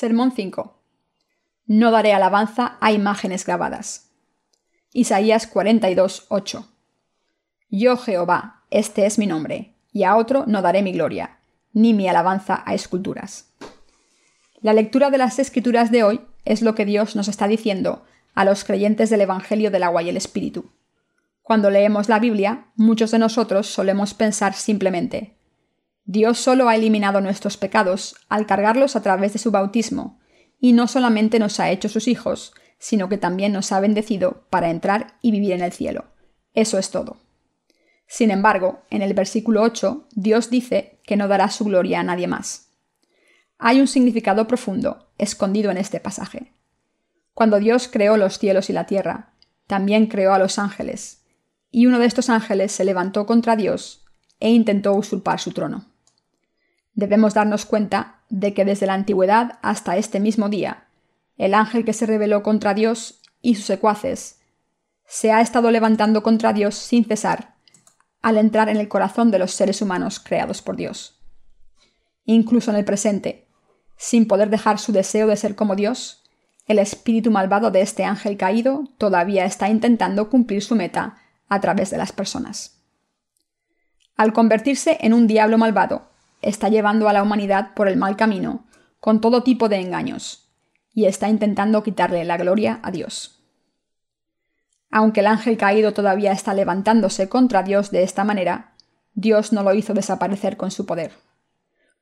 Sermón 5. No daré alabanza a imágenes grabadas. Isaías 42, 8. Yo Jehová, este es mi nombre, y a otro no daré mi gloria, ni mi alabanza a esculturas. La lectura de las escrituras de hoy es lo que Dios nos está diciendo a los creyentes del Evangelio del agua y el Espíritu. Cuando leemos la Biblia, muchos de nosotros solemos pensar simplemente, Dios solo ha eliminado nuestros pecados al cargarlos a través de su bautismo, y no solamente nos ha hecho sus hijos, sino que también nos ha bendecido para entrar y vivir en el cielo. Eso es todo. Sin embargo, en el versículo 8, Dios dice que no dará su gloria a nadie más. Hay un significado profundo escondido en este pasaje. Cuando Dios creó los cielos y la tierra, también creó a los ángeles, y uno de estos ángeles se levantó contra Dios e intentó usurpar su trono debemos darnos cuenta de que desde la antigüedad hasta este mismo día, el ángel que se rebeló contra Dios y sus secuaces se ha estado levantando contra Dios sin cesar al entrar en el corazón de los seres humanos creados por Dios. Incluso en el presente, sin poder dejar su deseo de ser como Dios, el espíritu malvado de este ángel caído todavía está intentando cumplir su meta a través de las personas. Al convertirse en un diablo malvado, está llevando a la humanidad por el mal camino, con todo tipo de engaños, y está intentando quitarle la gloria a Dios. Aunque el ángel caído todavía está levantándose contra Dios de esta manera, Dios no lo hizo desaparecer con su poder.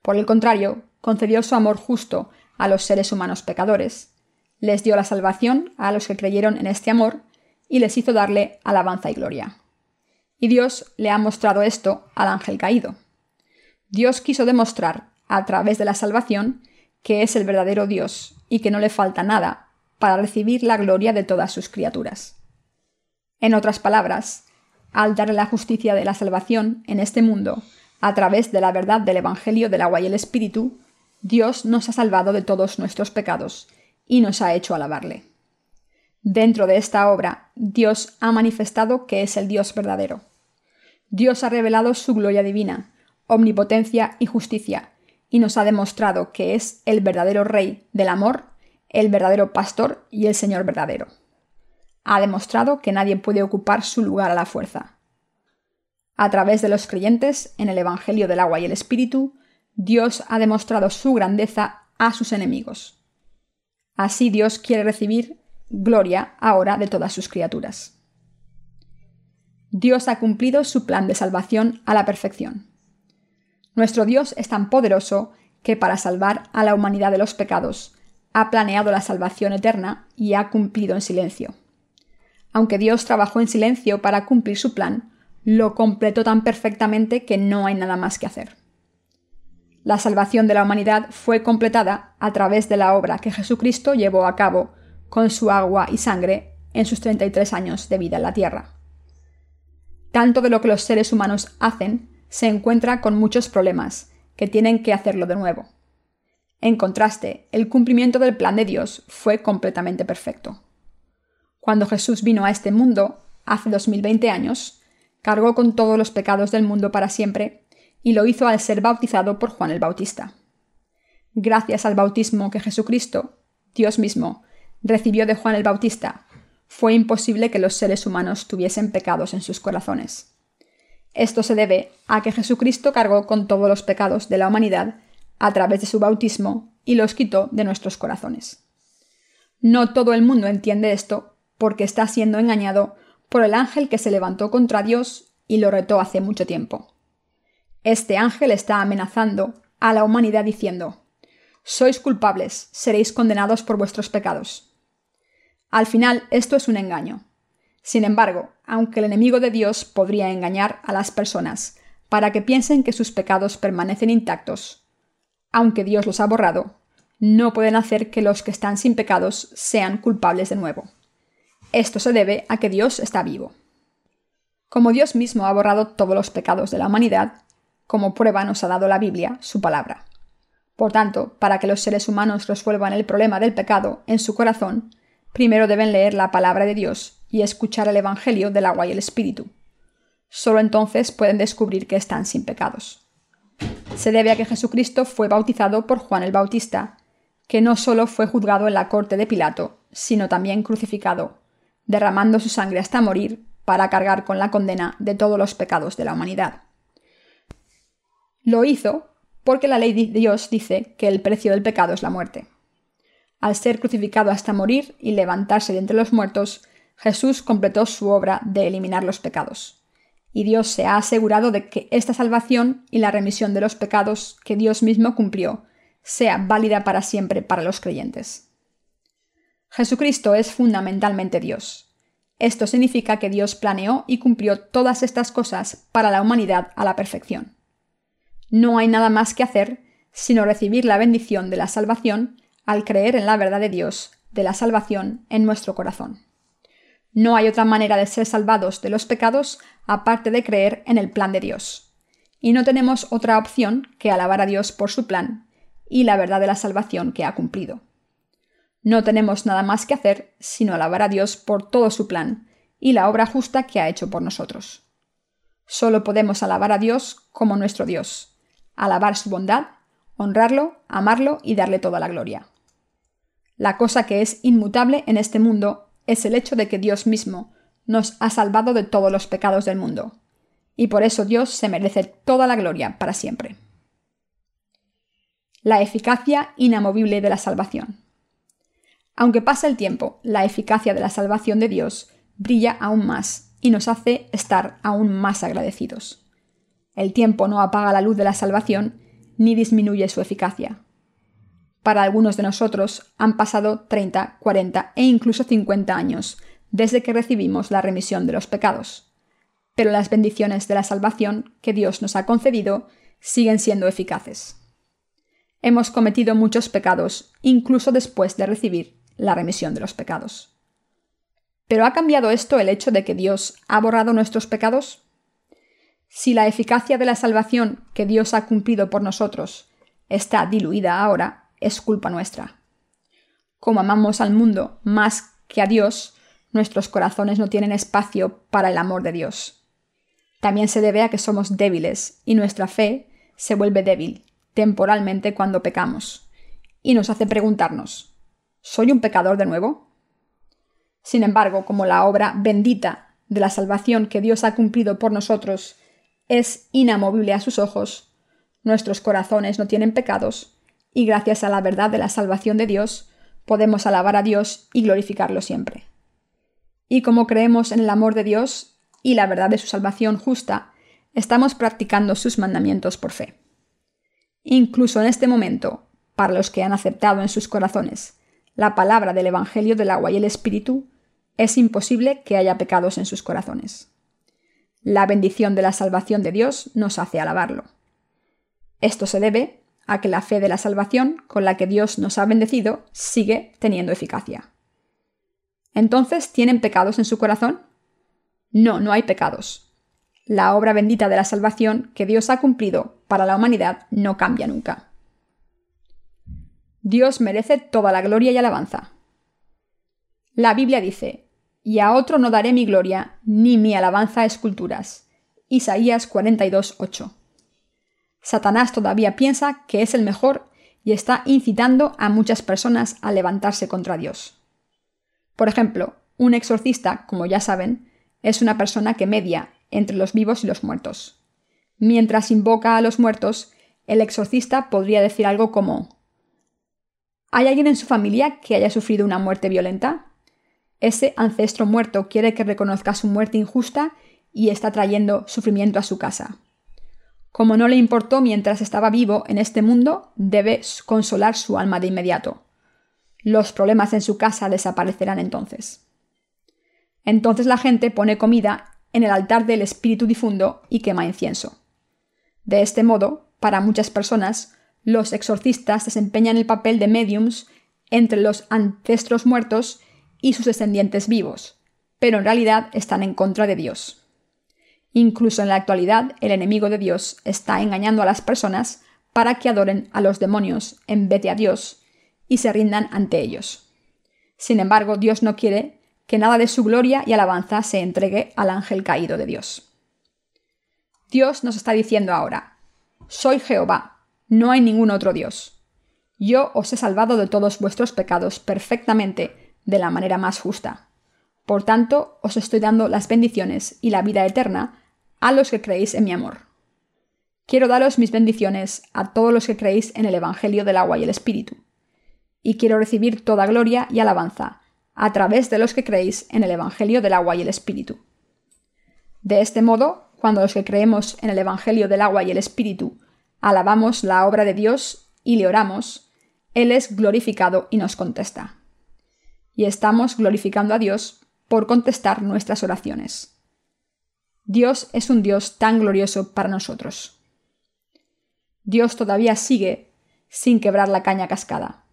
Por el contrario, concedió su amor justo a los seres humanos pecadores, les dio la salvación a los que creyeron en este amor y les hizo darle alabanza y gloria. Y Dios le ha mostrado esto al ángel caído. Dios quiso demostrar, a través de la salvación, que es el verdadero Dios y que no le falta nada para recibir la gloria de todas sus criaturas. En otras palabras, al darle la justicia de la salvación en este mundo, a través de la verdad del Evangelio del agua y el Espíritu, Dios nos ha salvado de todos nuestros pecados y nos ha hecho alabarle. Dentro de esta obra, Dios ha manifestado que es el Dios verdadero. Dios ha revelado su gloria divina, omnipotencia y justicia, y nos ha demostrado que es el verdadero Rey del amor, el verdadero pastor y el Señor verdadero. Ha demostrado que nadie puede ocupar su lugar a la fuerza. A través de los creyentes en el Evangelio del agua y el Espíritu, Dios ha demostrado su grandeza a sus enemigos. Así Dios quiere recibir gloria ahora de todas sus criaturas. Dios ha cumplido su plan de salvación a la perfección. Nuestro Dios es tan poderoso que para salvar a la humanidad de los pecados, ha planeado la salvación eterna y ha cumplido en silencio. Aunque Dios trabajó en silencio para cumplir su plan, lo completó tan perfectamente que no hay nada más que hacer. La salvación de la humanidad fue completada a través de la obra que Jesucristo llevó a cabo con su agua y sangre en sus 33 años de vida en la tierra. Tanto de lo que los seres humanos hacen se encuentra con muchos problemas, que tienen que hacerlo de nuevo. En contraste, el cumplimiento del plan de Dios fue completamente perfecto. Cuando Jesús vino a este mundo, hace 2020 años, cargó con todos los pecados del mundo para siempre, y lo hizo al ser bautizado por Juan el Bautista. Gracias al bautismo que Jesucristo, Dios mismo, recibió de Juan el Bautista, fue imposible que los seres humanos tuviesen pecados en sus corazones. Esto se debe a que Jesucristo cargó con todos los pecados de la humanidad a través de su bautismo y los quitó de nuestros corazones. No todo el mundo entiende esto porque está siendo engañado por el ángel que se levantó contra Dios y lo retó hace mucho tiempo. Este ángel está amenazando a la humanidad diciendo, Sois culpables, seréis condenados por vuestros pecados. Al final, esto es un engaño. Sin embargo, aunque el enemigo de Dios podría engañar a las personas para que piensen que sus pecados permanecen intactos, aunque Dios los ha borrado, no pueden hacer que los que están sin pecados sean culpables de nuevo. Esto se debe a que Dios está vivo. Como Dios mismo ha borrado todos los pecados de la humanidad, como prueba nos ha dado la Biblia, su palabra. Por tanto, para que los seres humanos resuelvan el problema del pecado en su corazón, primero deben leer la palabra de Dios y escuchar el Evangelio del agua y el Espíritu. Solo entonces pueden descubrir que están sin pecados. Se debe a que Jesucristo fue bautizado por Juan el Bautista, que no solo fue juzgado en la corte de Pilato, sino también crucificado, derramando su sangre hasta morir para cargar con la condena de todos los pecados de la humanidad. Lo hizo porque la ley de Dios dice que el precio del pecado es la muerte. Al ser crucificado hasta morir y levantarse de entre los muertos, Jesús completó su obra de eliminar los pecados. Y Dios se ha asegurado de que esta salvación y la remisión de los pecados que Dios mismo cumplió sea válida para siempre para los creyentes. Jesucristo es fundamentalmente Dios. Esto significa que Dios planeó y cumplió todas estas cosas para la humanidad a la perfección. No hay nada más que hacer sino recibir la bendición de la salvación al creer en la verdad de Dios, de la salvación en nuestro corazón. No hay otra manera de ser salvados de los pecados aparte de creer en el plan de Dios. Y no tenemos otra opción que alabar a Dios por su plan y la verdad de la salvación que ha cumplido. No tenemos nada más que hacer sino alabar a Dios por todo su plan y la obra justa que ha hecho por nosotros. Solo podemos alabar a Dios como nuestro Dios, alabar su bondad, honrarlo, amarlo y darle toda la gloria. La cosa que es inmutable en este mundo es el hecho de que Dios mismo nos ha salvado de todos los pecados del mundo, y por eso Dios se merece toda la gloria para siempre. La eficacia inamovible de la salvación. Aunque pasa el tiempo, la eficacia de la salvación de Dios brilla aún más y nos hace estar aún más agradecidos. El tiempo no apaga la luz de la salvación ni disminuye su eficacia. Para algunos de nosotros han pasado 30, 40 e incluso 50 años desde que recibimos la remisión de los pecados. Pero las bendiciones de la salvación que Dios nos ha concedido siguen siendo eficaces. Hemos cometido muchos pecados, incluso después de recibir la remisión de los pecados. ¿Pero ha cambiado esto el hecho de que Dios ha borrado nuestros pecados? Si la eficacia de la salvación que Dios ha cumplido por nosotros está diluida ahora, es culpa nuestra. Como amamos al mundo más que a Dios, nuestros corazones no tienen espacio para el amor de Dios. También se debe a que somos débiles y nuestra fe se vuelve débil temporalmente cuando pecamos y nos hace preguntarnos, ¿soy un pecador de nuevo? Sin embargo, como la obra bendita de la salvación que Dios ha cumplido por nosotros es inamovible a sus ojos, nuestros corazones no tienen pecados, y gracias a la verdad de la salvación de Dios, podemos alabar a Dios y glorificarlo siempre. Y como creemos en el amor de Dios y la verdad de su salvación justa, estamos practicando sus mandamientos por fe. Incluso en este momento, para los que han aceptado en sus corazones la palabra del Evangelio del agua y el Espíritu, es imposible que haya pecados en sus corazones. La bendición de la salvación de Dios nos hace alabarlo. Esto se debe a que la fe de la salvación con la que Dios nos ha bendecido sigue teniendo eficacia. Entonces, ¿tienen pecados en su corazón? No, no hay pecados. La obra bendita de la salvación que Dios ha cumplido para la humanidad no cambia nunca. Dios merece toda la gloria y alabanza. La Biblia dice, y a otro no daré mi gloria, ni mi alabanza a esculturas. Isaías 42:8. Satanás todavía piensa que es el mejor y está incitando a muchas personas a levantarse contra Dios. Por ejemplo, un exorcista, como ya saben, es una persona que media entre los vivos y los muertos. Mientras invoca a los muertos, el exorcista podría decir algo como ¿Hay alguien en su familia que haya sufrido una muerte violenta? Ese ancestro muerto quiere que reconozca su muerte injusta y está trayendo sufrimiento a su casa. Como no le importó mientras estaba vivo en este mundo, debe consolar su alma de inmediato. Los problemas en su casa desaparecerán entonces. Entonces la gente pone comida en el altar del espíritu difundo y quema incienso. De este modo, para muchas personas, los exorcistas desempeñan el papel de mediums entre los ancestros muertos y sus descendientes vivos, pero en realidad están en contra de Dios. Incluso en la actualidad, el enemigo de Dios está engañando a las personas para que adoren a los demonios en vez de a Dios y se rindan ante ellos. Sin embargo, Dios no quiere que nada de su gloria y alabanza se entregue al ángel caído de Dios. Dios nos está diciendo ahora, soy Jehová, no hay ningún otro Dios. Yo os he salvado de todos vuestros pecados perfectamente, de la manera más justa. Por tanto, os estoy dando las bendiciones y la vida eterna a los que creéis en mi amor. Quiero daros mis bendiciones a todos los que creéis en el Evangelio del agua y el Espíritu. Y quiero recibir toda gloria y alabanza a través de los que creéis en el Evangelio del agua y el Espíritu. De este modo, cuando los que creemos en el Evangelio del agua y el Espíritu alabamos la obra de Dios y le oramos, Él es glorificado y nos contesta. Y estamos glorificando a Dios por contestar nuestras oraciones. Dios es un Dios tan glorioso para nosotros. Dios todavía sigue sin quebrar la caña cascada.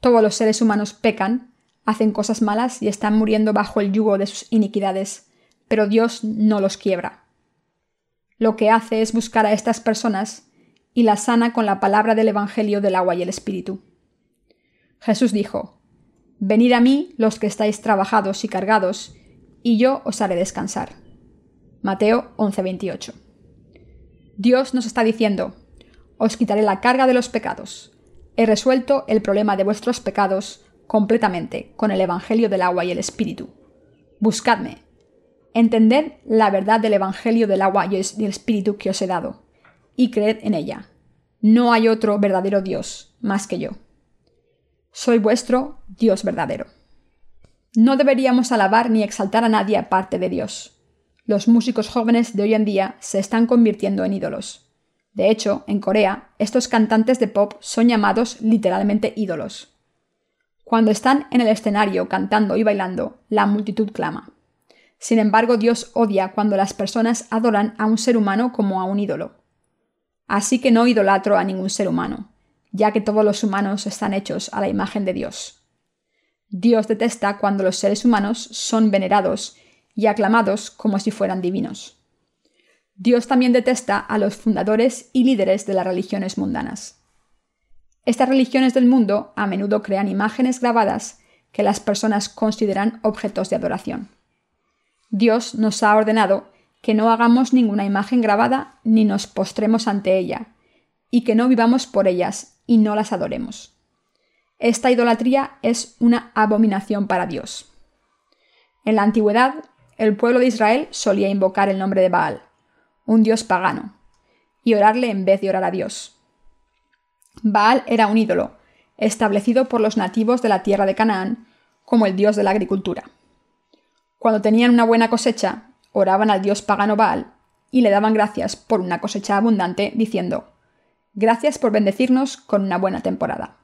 Todos los seres humanos pecan, hacen cosas malas y están muriendo bajo el yugo de sus iniquidades, pero Dios no los quiebra. Lo que hace es buscar a estas personas y las sana con la palabra del Evangelio del agua y el Espíritu. Jesús dijo, Venid a mí los que estáis trabajados y cargados, y yo os haré descansar. Mateo 11:28. Dios nos está diciendo, os quitaré la carga de los pecados. He resuelto el problema de vuestros pecados completamente con el Evangelio del agua y el Espíritu. Buscadme. Entended la verdad del Evangelio del agua y el Espíritu que os he dado, y creed en ella. No hay otro verdadero Dios más que yo. Soy vuestro Dios verdadero. No deberíamos alabar ni exaltar a nadie aparte de Dios. Los músicos jóvenes de hoy en día se están convirtiendo en ídolos. De hecho, en Corea, estos cantantes de pop son llamados literalmente ídolos. Cuando están en el escenario cantando y bailando, la multitud clama. Sin embargo, Dios odia cuando las personas adoran a un ser humano como a un ídolo. Así que no idolatro a ningún ser humano, ya que todos los humanos están hechos a la imagen de Dios. Dios detesta cuando los seres humanos son venerados y aclamados como si fueran divinos. Dios también detesta a los fundadores y líderes de las religiones mundanas. Estas religiones del mundo a menudo crean imágenes grabadas que las personas consideran objetos de adoración. Dios nos ha ordenado que no hagamos ninguna imagen grabada ni nos postremos ante ella, y que no vivamos por ellas y no las adoremos. Esta idolatría es una abominación para Dios. En la antigüedad, el pueblo de Israel solía invocar el nombre de Baal, un dios pagano, y orarle en vez de orar a Dios. Baal era un ídolo, establecido por los nativos de la tierra de Canaán como el dios de la agricultura. Cuando tenían una buena cosecha, oraban al dios pagano Baal y le daban gracias por una cosecha abundante, diciendo, Gracias por bendecirnos con una buena temporada.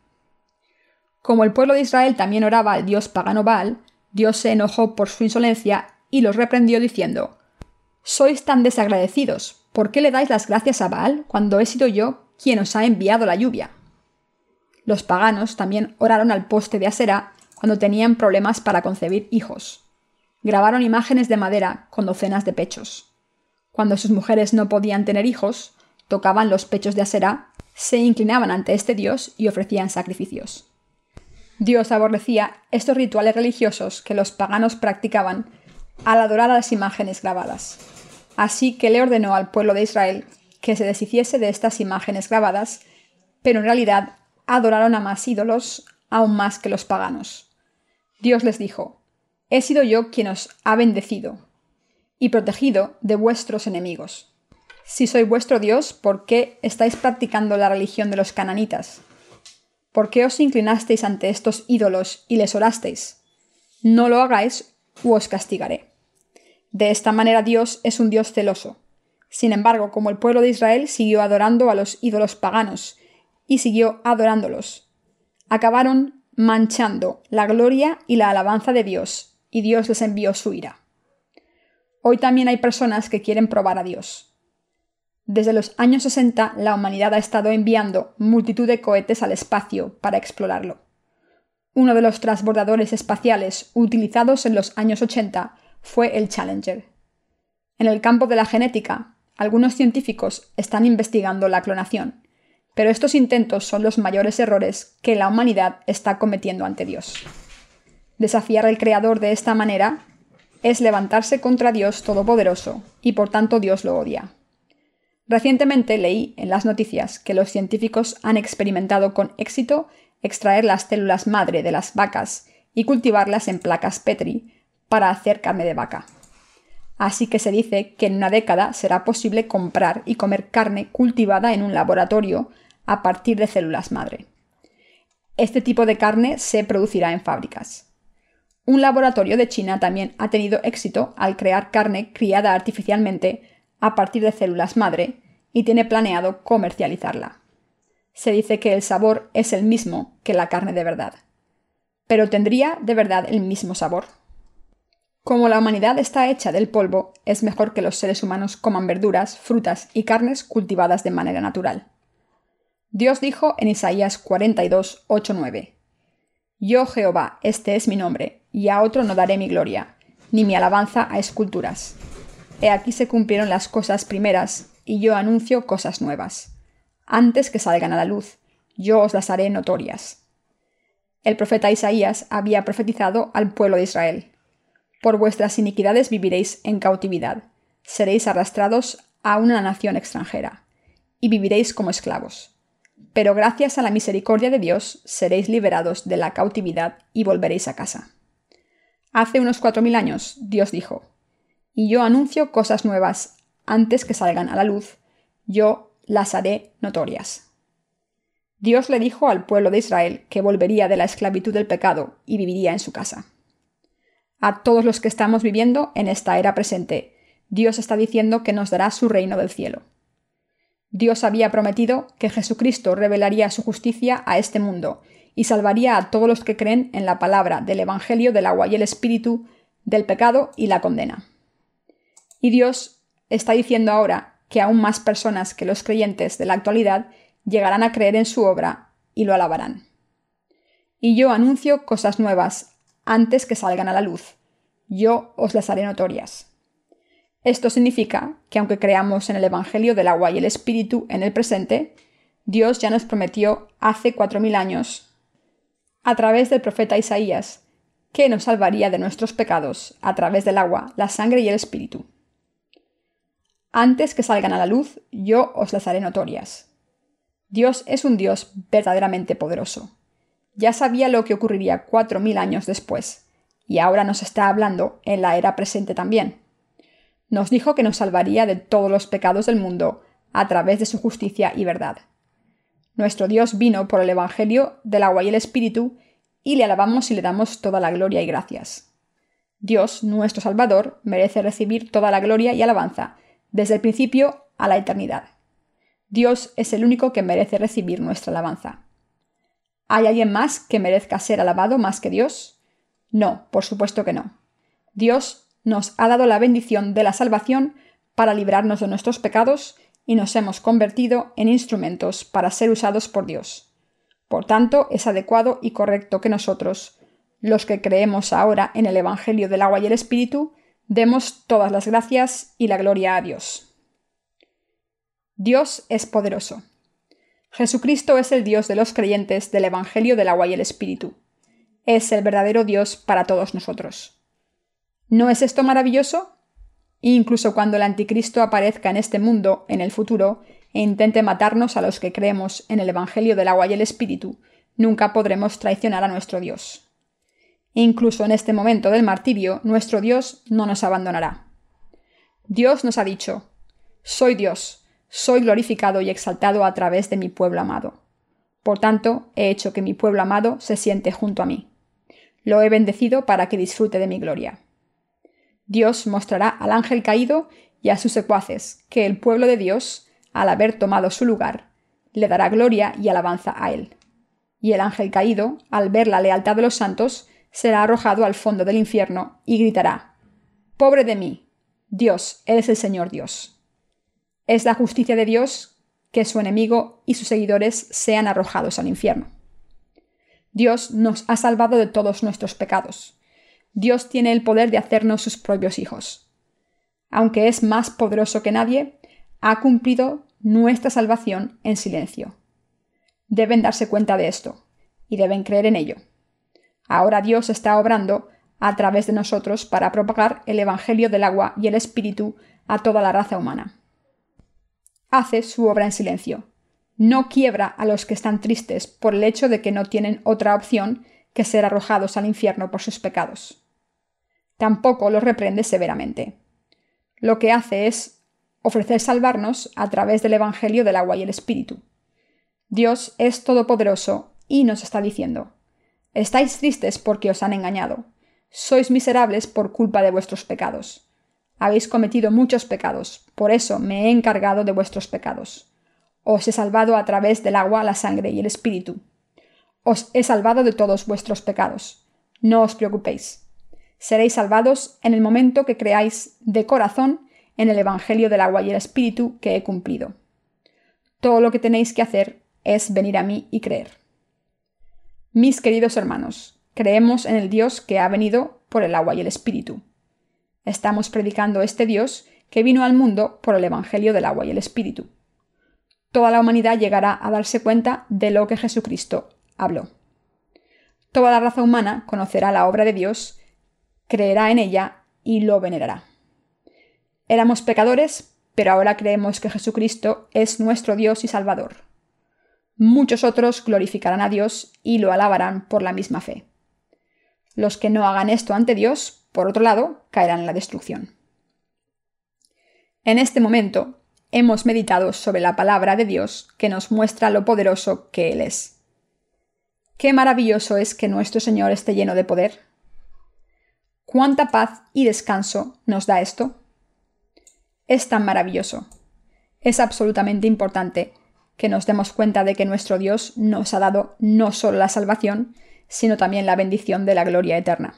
Como el pueblo de Israel también oraba al dios pagano Baal, Dios se enojó por su insolencia y los reprendió diciendo, sois tan desagradecidos. ¿Por qué le dais las gracias a Baal cuando he sido yo quien os ha enviado la lluvia? Los paganos también oraron al poste de Asera cuando tenían problemas para concebir hijos. Grabaron imágenes de madera con docenas de pechos. Cuando sus mujeres no podían tener hijos, tocaban los pechos de Asera, se inclinaban ante este dios y ofrecían sacrificios. Dios aborrecía estos rituales religiosos que los paganos practicaban al adorar a las imágenes grabadas. Así que le ordenó al pueblo de Israel que se deshiciese de estas imágenes grabadas, pero en realidad adoraron a más ídolos aún más que los paganos. Dios les dijo, He sido yo quien os ha bendecido y protegido de vuestros enemigos. Si soy vuestro Dios, ¿por qué estáis practicando la religión de los cananitas? ¿Por qué os inclinasteis ante estos ídolos y les orasteis? No lo hagáis u os castigaré. De esta manera Dios es un Dios celoso. Sin embargo, como el pueblo de Israel siguió adorando a los ídolos paganos y siguió adorándolos, acabaron manchando la gloria y la alabanza de Dios, y Dios les envió su ira. Hoy también hay personas que quieren probar a Dios. Desde los años 60 la humanidad ha estado enviando multitud de cohetes al espacio para explorarlo. Uno de los transbordadores espaciales utilizados en los años 80 fue el Challenger. En el campo de la genética, algunos científicos están investigando la clonación, pero estos intentos son los mayores errores que la humanidad está cometiendo ante Dios. Desafiar al Creador de esta manera es levantarse contra Dios Todopoderoso, y por tanto Dios lo odia. Recientemente leí en las noticias que los científicos han experimentado con éxito extraer las células madre de las vacas y cultivarlas en placas Petri para hacer carne de vaca. Así que se dice que en una década será posible comprar y comer carne cultivada en un laboratorio a partir de células madre. Este tipo de carne se producirá en fábricas. Un laboratorio de China también ha tenido éxito al crear carne criada artificialmente a partir de células madre y tiene planeado comercializarla. Se dice que el sabor es el mismo que la carne de verdad. Pero ¿tendría de verdad el mismo sabor? Como la humanidad está hecha del polvo, es mejor que los seres humanos coman verduras, frutas y carnes cultivadas de manera natural. Dios dijo en Isaías 42, 8, 9, Yo Jehová, este es mi nombre, y a otro no daré mi gloria, ni mi alabanza a esculturas. He aquí se cumplieron las cosas primeras, y yo anuncio cosas nuevas. Antes que salgan a la luz, yo os las haré notorias. El profeta Isaías había profetizado al pueblo de Israel. Por vuestras iniquidades viviréis en cautividad, seréis arrastrados a una nación extranjera, y viviréis como esclavos pero gracias a la misericordia de Dios seréis liberados de la cautividad y volveréis a casa. Hace unos cuatro mil años Dios dijo, y yo anuncio cosas nuevas antes que salgan a la luz, yo las haré notorias. Dios le dijo al pueblo de Israel que volvería de la esclavitud del pecado y viviría en su casa. A todos los que estamos viviendo en esta era presente, Dios está diciendo que nos dará su reino del cielo. Dios había prometido que Jesucristo revelaría su justicia a este mundo y salvaría a todos los que creen en la palabra del Evangelio del agua y el Espíritu, del pecado y la condena. Y Dios está diciendo ahora que aún más personas que los creyentes de la actualidad llegarán a creer en su obra y lo alabarán. Y yo anuncio cosas nuevas antes que salgan a la luz. Yo os las haré notorias. Esto significa que aunque creamos en el Evangelio del agua y el Espíritu en el presente, Dios ya nos prometió hace cuatro mil años, a través del profeta Isaías, que nos salvaría de nuestros pecados a través del agua, la sangre y el Espíritu. Antes que salgan a la luz, yo os las haré notorias. Dios es un Dios verdaderamente poderoso. Ya sabía lo que ocurriría cuatro mil años después, y ahora nos está hablando en la era presente también nos dijo que nos salvaría de todos los pecados del mundo a través de su justicia y verdad. Nuestro Dios vino por el Evangelio del agua y el Espíritu, y le alabamos y le damos toda la gloria y gracias. Dios, nuestro Salvador, merece recibir toda la gloria y alabanza, desde el principio a la eternidad. Dios es el único que merece recibir nuestra alabanza. ¿Hay alguien más que merezca ser alabado más que Dios? No, por supuesto que no. Dios nos ha dado la bendición de la salvación para librarnos de nuestros pecados y nos hemos convertido en instrumentos para ser usados por Dios. Por tanto, es adecuado y correcto que nosotros, los que creemos ahora en el Evangelio del agua y el Espíritu, demos todas las gracias y la gloria a Dios. Dios es poderoso. Jesucristo es el Dios de los creyentes del Evangelio del agua y el Espíritu. Es el verdadero Dios para todos nosotros. ¿No es esto maravilloso? Incluso cuando el anticristo aparezca en este mundo en el futuro e intente matarnos a los que creemos en el Evangelio del agua y el Espíritu, nunca podremos traicionar a nuestro Dios. Incluso en este momento del martirio, nuestro Dios no nos abandonará. Dios nos ha dicho, Soy Dios, soy glorificado y exaltado a través de mi pueblo amado. Por tanto, he hecho que mi pueblo amado se siente junto a mí. Lo he bendecido para que disfrute de mi gloria. Dios mostrará al ángel caído y a sus secuaces que el pueblo de Dios, al haber tomado su lugar, le dará gloria y alabanza a él. Y el ángel caído, al ver la lealtad de los santos, será arrojado al fondo del infierno y gritará Pobre de mí. Dios, eres el Señor Dios. Es la justicia de Dios que su enemigo y sus seguidores sean arrojados al infierno. Dios nos ha salvado de todos nuestros pecados Dios tiene el poder de hacernos sus propios hijos. Aunque es más poderoso que nadie, ha cumplido nuestra salvación en silencio. Deben darse cuenta de esto y deben creer en ello. Ahora Dios está obrando a través de nosotros para propagar el Evangelio del agua y el Espíritu a toda la raza humana. hace su obra en silencio. No quiebra a los que están tristes por el hecho de que no tienen otra opción que ser arrojados al infierno por sus pecados. Tampoco los reprende severamente. Lo que hace es ofrecer salvarnos a través del Evangelio del agua y el Espíritu. Dios es todopoderoso y nos está diciendo, estáis tristes porque os han engañado, sois miserables por culpa de vuestros pecados. Habéis cometido muchos pecados, por eso me he encargado de vuestros pecados. Os he salvado a través del agua, la sangre y el Espíritu. Os he salvado de todos vuestros pecados. No os preocupéis. Seréis salvados en el momento que creáis de corazón en el Evangelio del agua y el Espíritu que he cumplido. Todo lo que tenéis que hacer es venir a mí y creer. Mis queridos hermanos, creemos en el Dios que ha venido por el agua y el Espíritu. Estamos predicando este Dios que vino al mundo por el Evangelio del agua y el Espíritu. Toda la humanidad llegará a darse cuenta de lo que Jesucristo habló. Toda la raza humana conocerá la obra de Dios, creerá en ella y lo venerará. Éramos pecadores, pero ahora creemos que Jesucristo es nuestro Dios y Salvador. Muchos otros glorificarán a Dios y lo alabarán por la misma fe. Los que no hagan esto ante Dios, por otro lado, caerán en la destrucción. En este momento hemos meditado sobre la palabra de Dios que nos muestra lo poderoso que Él es. Qué maravilloso es que nuestro Señor esté lleno de poder. ¿Cuánta paz y descanso nos da esto? Es tan maravilloso. Es absolutamente importante que nos demos cuenta de que nuestro Dios nos ha dado no solo la salvación, sino también la bendición de la gloria eterna.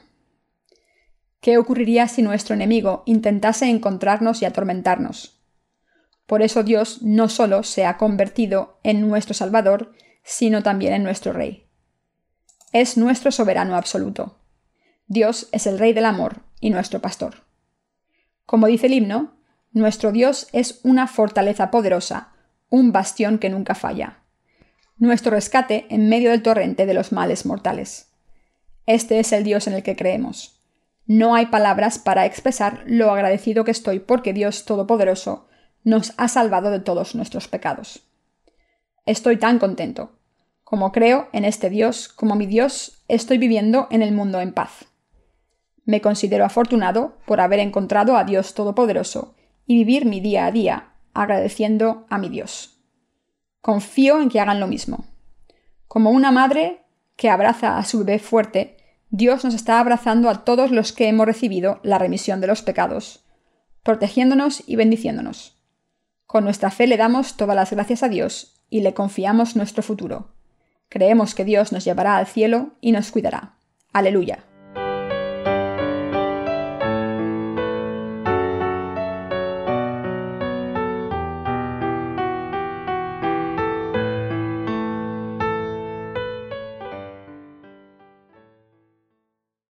¿Qué ocurriría si nuestro enemigo intentase encontrarnos y atormentarnos? Por eso Dios no solo se ha convertido en nuestro Salvador, sino también en nuestro Rey. Es nuestro soberano absoluto. Dios es el Rey del amor y nuestro pastor. Como dice el himno, nuestro Dios es una fortaleza poderosa, un bastión que nunca falla. Nuestro rescate en medio del torrente de los males mortales. Este es el Dios en el que creemos. No hay palabras para expresar lo agradecido que estoy porque Dios Todopoderoso nos ha salvado de todos nuestros pecados. Estoy tan contento. Como creo en este Dios, como mi Dios, estoy viviendo en el mundo en paz. Me considero afortunado por haber encontrado a Dios Todopoderoso y vivir mi día a día agradeciendo a mi Dios. Confío en que hagan lo mismo. Como una madre que abraza a su bebé fuerte, Dios nos está abrazando a todos los que hemos recibido la remisión de los pecados, protegiéndonos y bendiciéndonos. Con nuestra fe le damos todas las gracias a Dios y le confiamos nuestro futuro. Creemos que Dios nos llevará al cielo y nos cuidará. Aleluya.